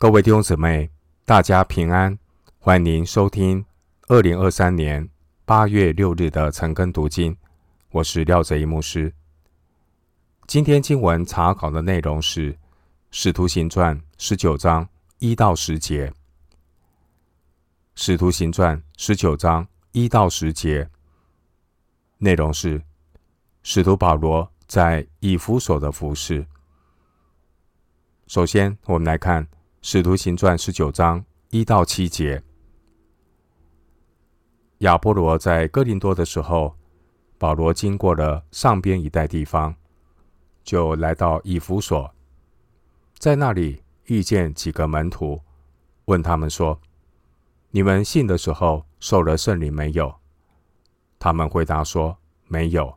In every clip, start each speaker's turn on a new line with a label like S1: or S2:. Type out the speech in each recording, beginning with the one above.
S1: 各位弟兄姊妹，大家平安，欢迎您收听二零二三年八月六日的晨更读经。我是廖泽一牧师。今天经文查考的内容是《使徒行传》十九章一到十节，《使徒行传》十九章一到十节内容是使徒保罗在以弗所的服事。首先，我们来看。《使徒行传》十九章一到七节，亚波罗在哥林多的时候，保罗经过了上边一带地方，就来到以弗所，在那里遇见几个门徒，问他们说：“你们信的时候受了圣灵没有？”他们回答说：“没有，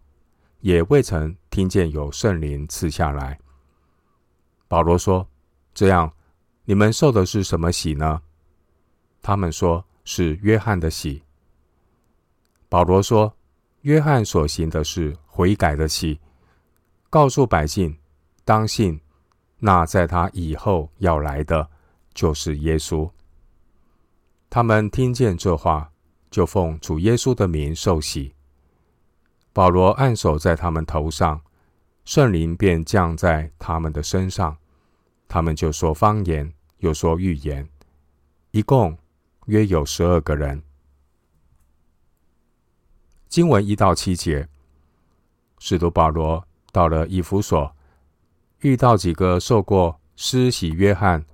S1: 也未曾听见有圣灵赐下来。”保罗说：“这样。”你们受的是什么喜呢？他们说是约翰的喜。保罗说，约翰所行的是悔改的喜，告诉百姓当信那在他以后要来的就是耶稣。他们听见这话，就奉主耶稣的名受洗。保罗按手在他们头上，圣灵便降在他们的身上。他们就说方言，又说预言，一共约有十二个人。经文一到七节，使徒保罗到了以弗所，遇到几个受过施洗约翰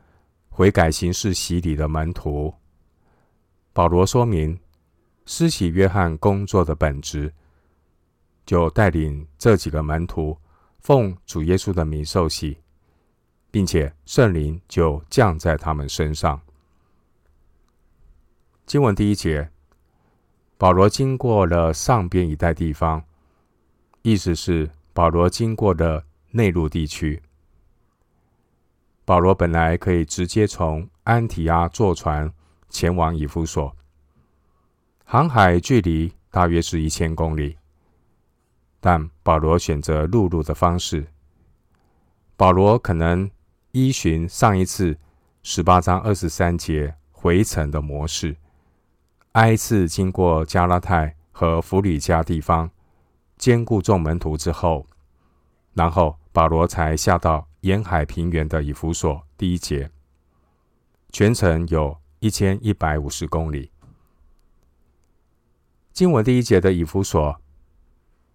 S1: 悔改行事洗礼的门徒。保罗说明施洗约翰工作的本质，就带领这几个门徒奉主耶稣的名受洗。并且圣灵就降在他们身上。经文第一节，保罗经过了上边一带地方，意思是保罗经过了内陆地区。保罗本来可以直接从安提阿坐船前往以弗所，航海距离大约是一千公里，但保罗选择陆路的方式。保罗可能。依循上一次十八章二十三节回程的模式，挨次经过加拉太和弗里加地方，兼顾众门徒之后，然后保罗才下到沿海平原的以弗所。第一节，全程有一千一百五十公里。经文第一节的以弗所，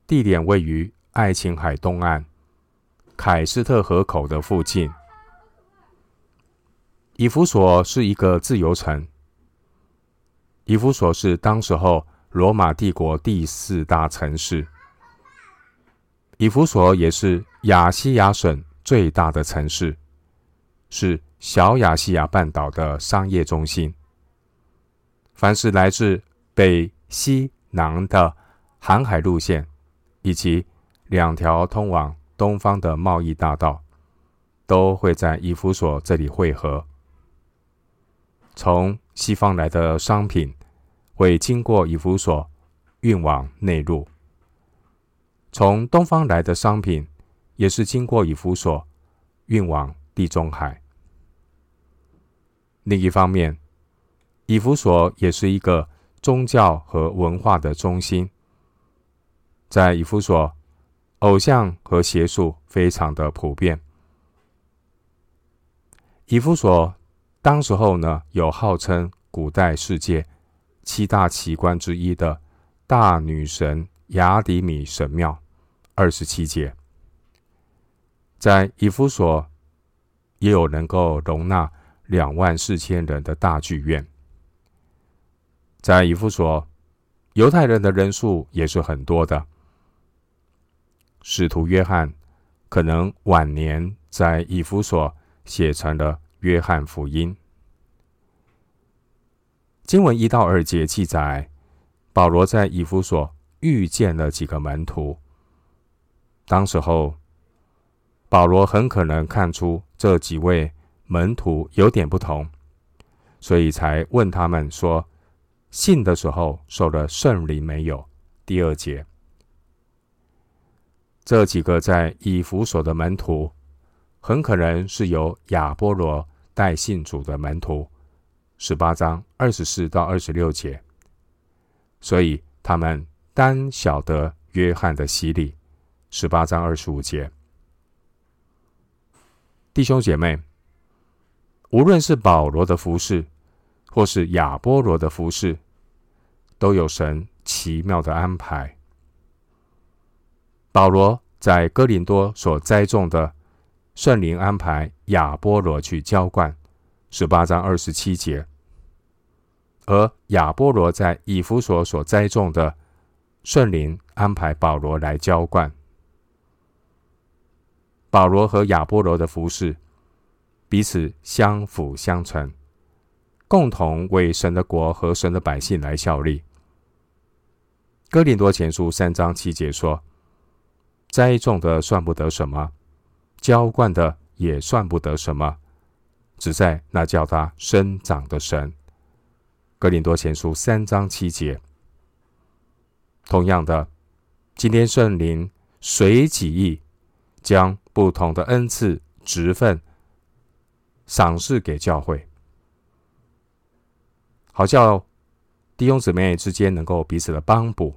S1: 地点位于爱琴海东岸凯斯特河口的附近。以弗所是一个自由城。以弗所是当时候罗马帝国第四大城市。以弗所也是亚细亚省最大的城市，是小亚细亚半岛的商业中心。凡是来自北、西、南的航海路线，以及两条通往东方的贸易大道，都会在以弗所这里汇合。从西方来的商品会经过以弗所运往内陆，从东方来的商品也是经过以弗所运往地中海。另一方面，以弗所也是一个宗教和文化的中心。在以弗所，偶像和邪术非常的普遍。以弗所。当时候呢，有号称古代世界七大奇观之一的大女神雅底米神庙，二十七节，在以弗所也有能够容纳两万四千人的大剧院。在以弗所，犹太人的人数也是很多的。使徒约翰可能晚年在以弗所写成了。约翰福音经文一到二节记载，保罗在以弗所遇见了几个门徒。当时候，保罗很可能看出这几位门徒有点不同，所以才问他们说：“信的时候受了圣灵没有？”第二节，这几个在以弗所的门徒，很可能是由亚波罗。带信主的门徒，十八章二十四到二十六节。所以他们单晓得约翰的洗礼，十八章二十五节。弟兄姐妹，无论是保罗的服饰，或是亚波罗的服饰，都有神奇妙的安排。保罗在哥林多所栽种的，圣灵安排亚波罗去浇灌，十八章二十七节；而亚波罗在以弗所所栽种的，圣灵安排保罗来浇灌。保罗和亚波罗的服饰，彼此相辅相成，共同为神的国和神的百姓来效力。哥林多前书三章七节说。栽种的算不得什么，浇灌的也算不得什么，只在那叫他生长的神。哥林多前书三章七节。同样的，今天圣灵随己意将不同的恩赐、职分赏赐给教会，好叫弟兄姊妹之间能够彼此的帮补，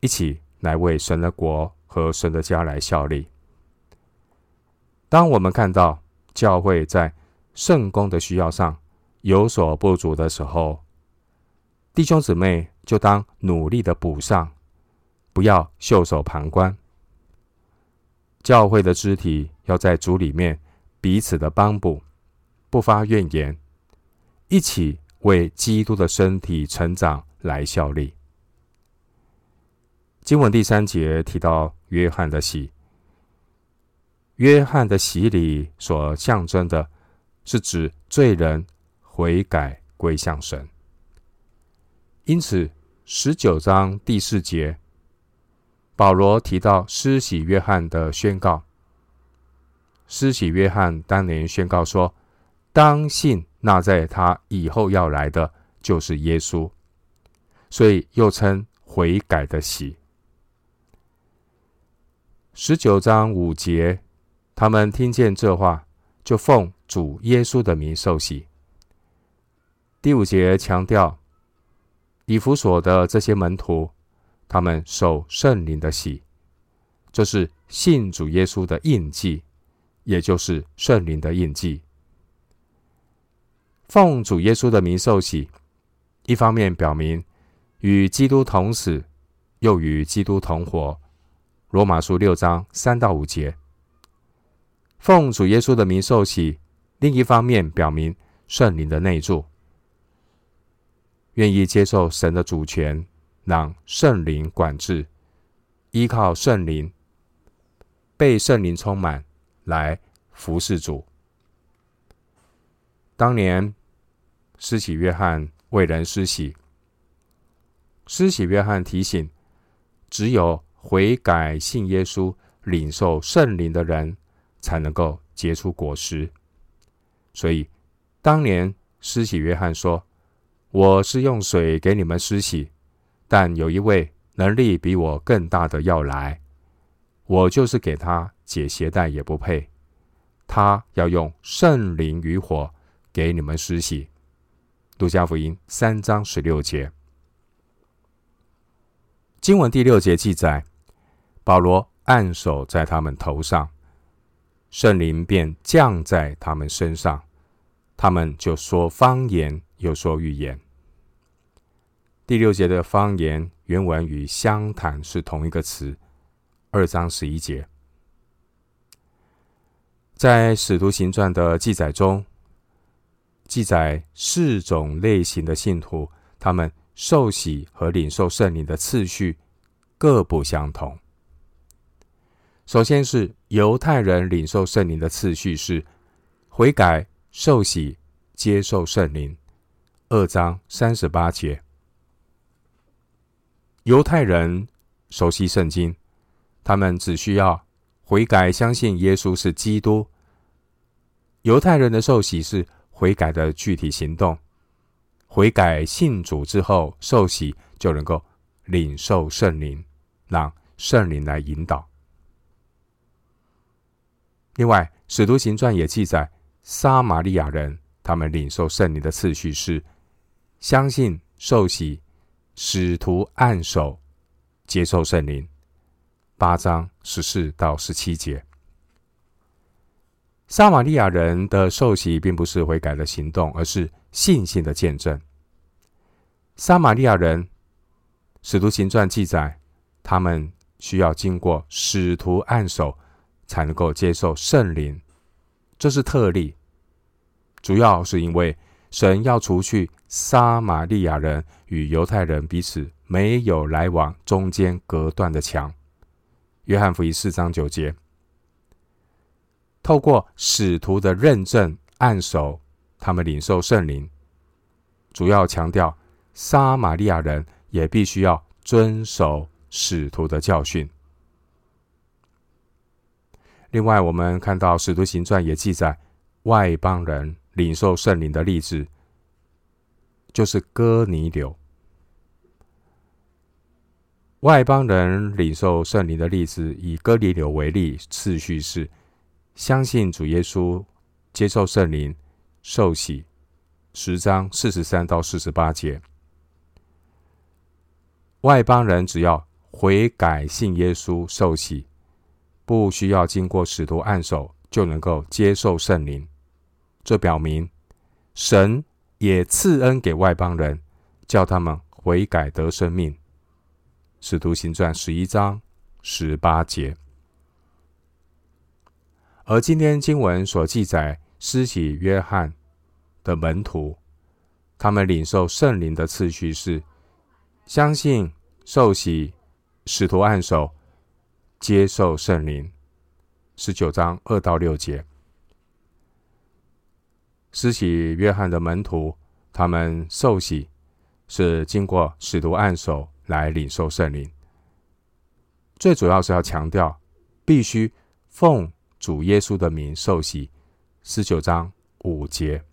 S1: 一起来为神的国。和神的家来效力。当我们看到教会在圣工的需要上有所不足的时候，弟兄姊妹就当努力的补上，不要袖手旁观。教会的肢体要在主里面彼此的帮补，不发怨言，一起为基督的身体成长来效力。经文第三节提到约翰的喜，约翰的洗礼所象征的，是指罪人悔改归向神。因此，十九章第四节，保罗提到施洗约翰的宣告。施洗约翰当年宣告说：“当信那在他以后要来的，就是耶稣。”所以又称悔改的洗。十九章五节，他们听见这话，就奉主耶稣的名受洗。第五节强调，以弗所的这些门徒，他们受圣灵的洗，这是信主耶稣的印记，也就是圣灵的印记。奉主耶稣的名受洗，一方面表明与基督同死，又与基督同活。罗马书六章三到五节，奉主耶稣的名受洗；另一方面，表明圣灵的内住，愿意接受神的主权，让圣灵管制，依靠圣灵，被圣灵充满，来服侍主。当年施洗约翰为人施洗，施洗约翰提醒，只有。悔改信耶稣、领受圣灵的人，才能够结出果实。所以，当年施洗约翰说：“我是用水给你们施洗，但有一位能力比我更大的要来，我就是给他解鞋带也不配。他要用圣灵与火给你们施洗。”路加福音三章十六节。经文第六节记载。保罗按手在他们头上，圣灵便降在他们身上，他们就说方言，又说预言。第六节的方言原文与相谈是同一个词。二章十一节，在使徒行传的记载中，记载四种类型的信徒，他们受洗和领受圣灵的次序各不相同。首先是犹太人领受圣灵的次序是悔改、受洗、接受圣灵。二章三十八节，犹太人熟悉圣经，他们只需要悔改，相信耶稣是基督。犹太人的受洗是悔改的具体行动，悔改信主之后受洗就能够领受圣灵，让圣灵来引导。另外，《使徒行传》也记载，撒玛利亚人他们领受圣灵的次序是：相信、受洗、使徒按手、接受圣灵。八章十四到十七节。撒玛利亚人的受洗并不是悔改的行动，而是信心的见证。撒玛利亚人，使徒行传记载，他们需要经过使徒按手，才能够接受圣灵，这是特例。主要是因为神要除去撒玛利亚人与犹太人彼此没有来往、中间隔断的墙。约翰福音四章九节，透过使徒的认证按手，他们领受圣灵。主要强调撒玛利亚人也必须要遵守使徒的教训。另外，我们看到《使徒行传》也记载外邦人领受圣灵的例子，就是哥尼流。外邦人领受圣灵的例子，以哥尼流为例，次序是相信主耶稣，接受圣灵，受洗。十章四十三到四十八节，外邦人只要悔改信耶稣，受洗。不需要经过使徒按手就能够接受圣灵，这表明神也赐恩给外邦人，叫他们悔改得生命。使徒行传十一章十八节。而今天经文所记载，施洗约翰的门徒，他们领受圣灵的次序是：相信、受洗、使徒按手。接受圣灵，十九章二到六节。施洗约翰的门徒，他们受洗是经过使徒按手来领受圣灵。最主要是要强调，必须奉主耶稣的名受洗。十九章五节。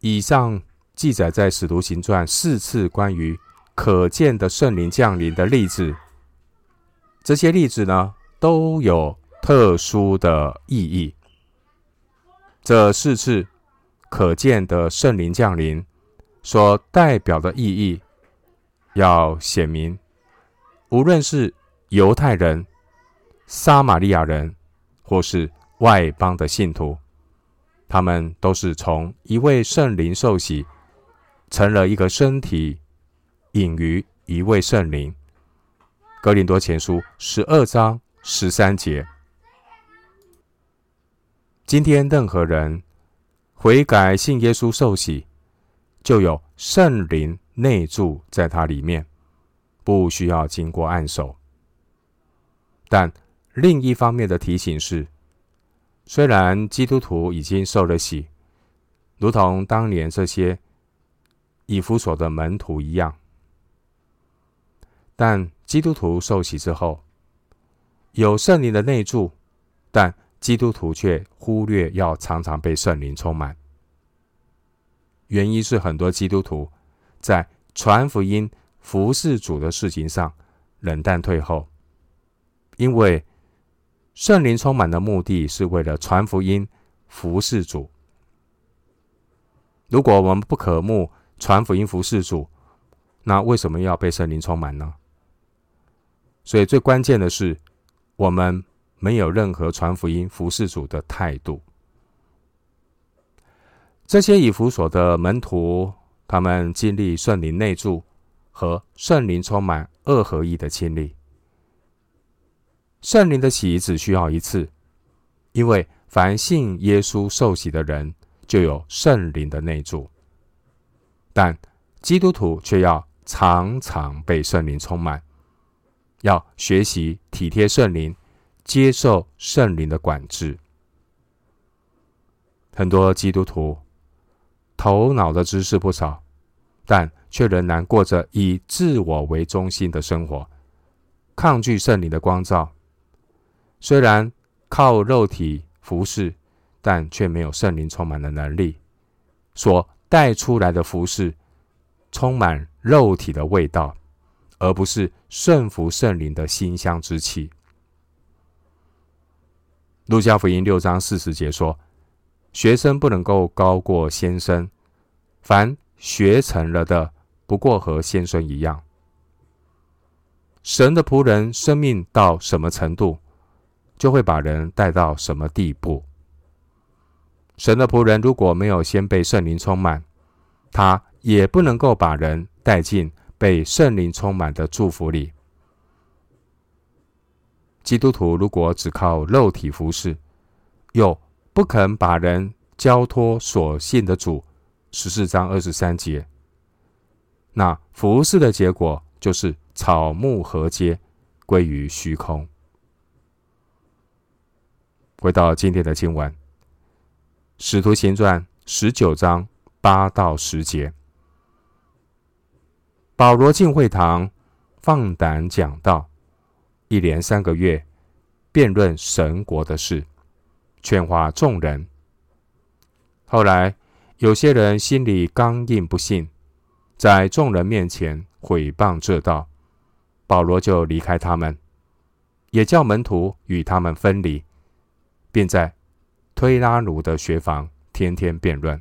S1: 以上记载在使徒行传四次关于可见的圣灵降临的例子。这些例子呢，都有特殊的意义。这四次可见的圣灵降临所代表的意义，要显明，无论是犹太人、撒玛利亚人，或是外邦的信徒，他们都是从一位圣灵受洗，成了一个身体，隐于一位圣灵。哥林多前书十二章十三节。今天任何人悔改信耶稣受洗，就有圣灵内住在他里面，不需要经过按手。但另一方面的提醒是，虽然基督徒已经受了洗，如同当年这些以弗所的门徒一样，但基督徒受洗之后，有圣灵的内住，但基督徒却忽略要常常被圣灵充满。原因是很多基督徒在传福音、服侍主的事情上冷淡退后，因为圣灵充满的目的是为了传福音、服侍主。如果我们不渴慕传福音、服侍主，那为什么要被圣灵充满呢？所以最关键的是，我们没有任何传福音、服侍主的态度。这些以弗所的门徒，他们经历圣灵内住和圣灵充满二合一的经历。圣灵的洗只需要一次，因为凡信耶稣受洗的人就有圣灵的内住。但基督徒却要常常被圣灵充满。要学习体贴圣灵，接受圣灵的管制。很多基督徒头脑的知识不少，但却仍然过着以自我为中心的生活，抗拒圣灵的光照。虽然靠肉体服侍，但却没有圣灵充满的能力，所带出来的服侍充满肉体的味道。而不是顺服圣灵的馨香之气。路加福音六章四十节说：“学生不能够高过先生，凡学成了的，不过和先生一样。”神的仆人生命到什么程度，就会把人带到什么地步。神的仆人如果没有先被圣灵充满，他也不能够把人带进被圣灵充满的祝福里。基督徒如果只靠肉体服侍，又不肯把人交托所信的主，十四章二十三节，那服侍的结果就是草木禾秸，归于虚空。回到今天的经文，《使徒行传》十九章八到十节，保罗进会堂，放胆讲道。一连三个月，辩论神国的事，劝化众人。后来有些人心里刚硬不信，在众人面前毁谤这道，保罗就离开他们，也叫门徒与他们分离，并在推拉奴的学房天天辩论。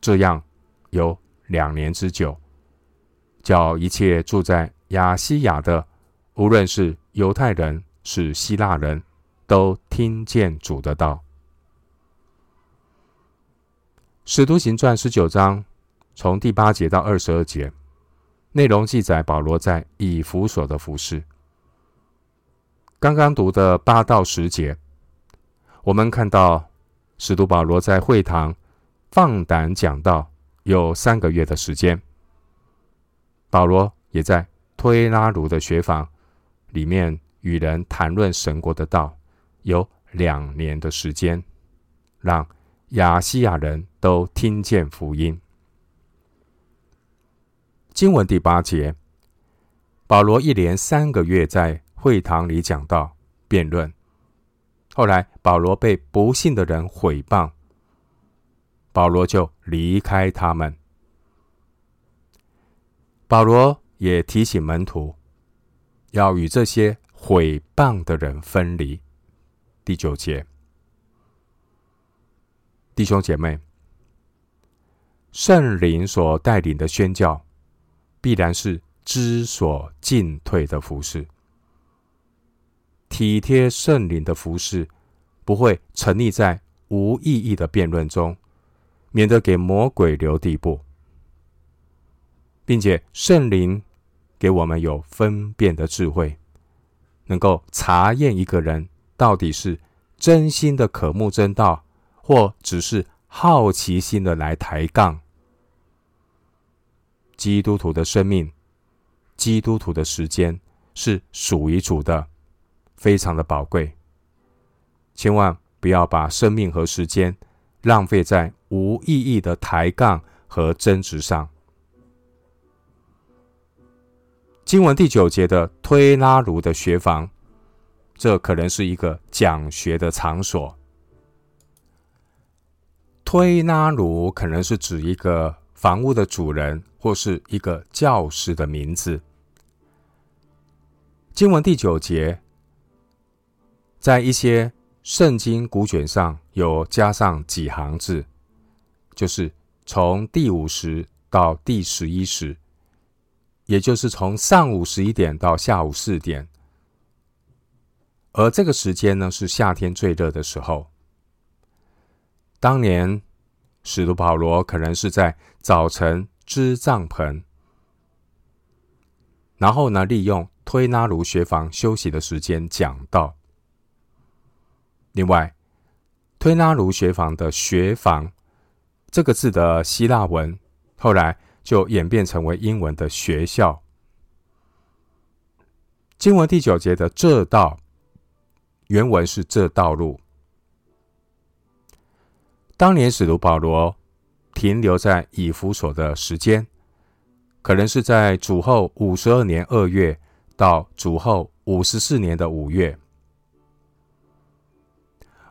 S1: 这样有两年之久，叫一切住在亚西亚的，无论是犹太人是希腊人，都听见主的道。使徒行传十九章从第八节到二十二节，内容记载保罗在以弗所的服事。刚刚读的八到十节，我们看到使徒保罗在会堂放胆讲道，有三个月的时间。保罗也在推拉鲁的学坊。里面与人谈论神国的道，有两年的时间，让亚西亚人都听见福音。经文第八节，保罗一连三个月在会堂里讲道、辩论。后来保罗被不信的人毁谤，保罗就离开他们。保罗也提醒门徒。要与这些毁谤的人分离。第九节，弟兄姐妹，圣灵所带领的宣教，必然是知所进退的服饰。体贴圣灵的服饰，不会沉溺在无意义的辩论中，免得给魔鬼留地步，并且圣灵。给我们有分辨的智慧，能够查验一个人到底是真心的渴慕真道，或只是好奇心的来抬杠。基督徒的生命，基督徒的时间是属于主的，非常的宝贵。千万不要把生命和时间浪费在无意义的抬杠和争执上。经文第九节的推拉奴的学房，这可能是一个讲学的场所。推拉奴可能是指一个房屋的主人，或是一个教师的名字。经文第九节，在一些圣经古卷上有加上几行字，就是从第五时到第十一时。也就是从上午十一点到下午四点，而这个时间呢，是夏天最热的时候。当年使徒保罗可能是在早晨支帐篷，然后呢，利用推拉炉学房休息的时间讲道。另外，推拉炉学房的学房这个字的希腊文后来。就演变成为英文的学校。经文第九节的这道，原文是这道路。当年使徒保罗停留在以弗所的时间，可能是在主后五十二年二月到主后五十四年的五月。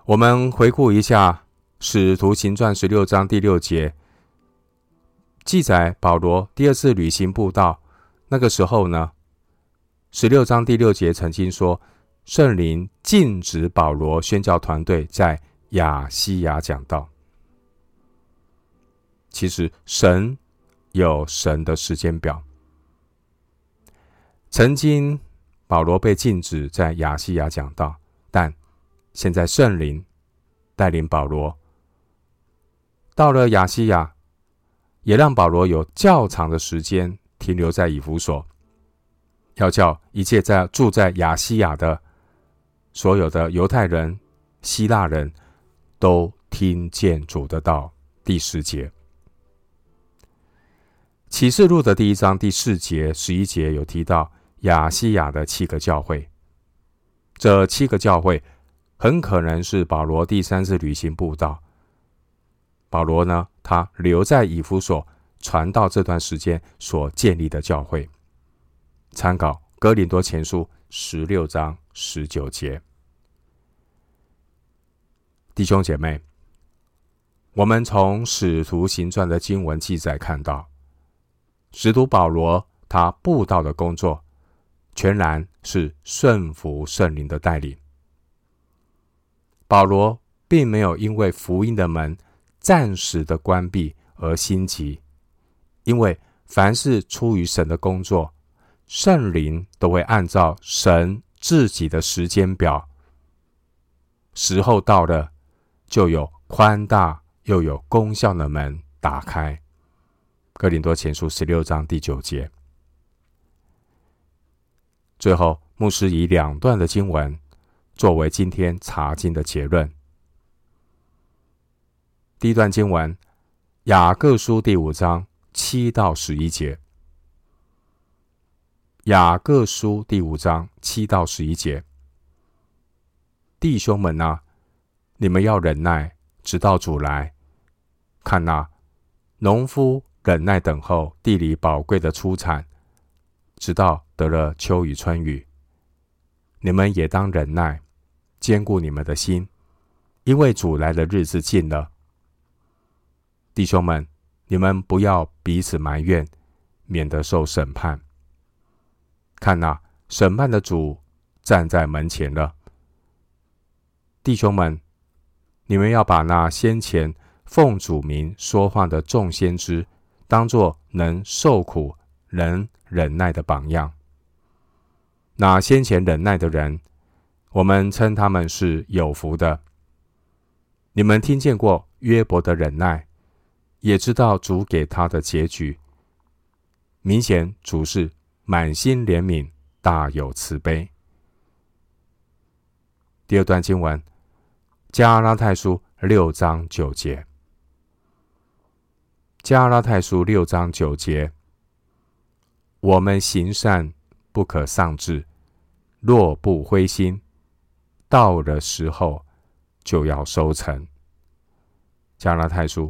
S1: 我们回顾一下《使徒行传》十六章第六节。记载保罗第二次旅行布道，那个时候呢，十六章第六节曾经说，圣灵禁止保罗宣教团队在亚细亚讲道。其实，神有神的时间表。曾经，保罗被禁止在亚细亚讲道，但现在圣灵带领保罗到了亚细亚，也让保罗有较长的时间停留在以弗所，要叫一切在住在亚细亚的所有的犹太人、希腊人都听见主的道。第十节。启示录的第一章第四节、十一节有提到亚细亚的七个教会，这七个教会很可能是保罗第三次旅行步道。保罗呢，他留在以弗所传道这段时间所建立的教会，参考哥林多前书十六章十九节。弟兄姐妹，我们从使徒行传的经文记载看到。使徒保罗他布道的工作，全然是顺服圣灵的带领。保罗并没有因为福音的门暂时的关闭而心急，因为凡是出于神的工作，圣灵都会按照神自己的时间表，时候到了，就有宽大又有功效的门打开。哥林多前书十六章第九节。最后，牧师以两段的经文作为今天查经的结论。第一段经文，雅各书第五章七到十一节。雅各书第五章七到十一节，弟兄们啊，你们要忍耐，直到主来。看哪，农夫。忍耐等候地里宝贵的出产，直到得了秋雨春雨。你们也当忍耐，坚固你们的心，因为主来的日子近了。弟兄们，你们不要彼此埋怨，免得受审判。看哪，审判的主站在门前了。弟兄们，你们要把那先前奉主名说话的众先知，当作能受苦、能忍耐的榜样。那先前忍耐的人，我们称他们是有福的。你们听见过约伯的忍耐，也知道主给他的结局。明显主是满心怜悯、大有慈悲。第二段经文，加拉太书六章九节。加拉太书六章九节：我们行善不可丧志，若不灰心，到了时候就要收成。加拉太书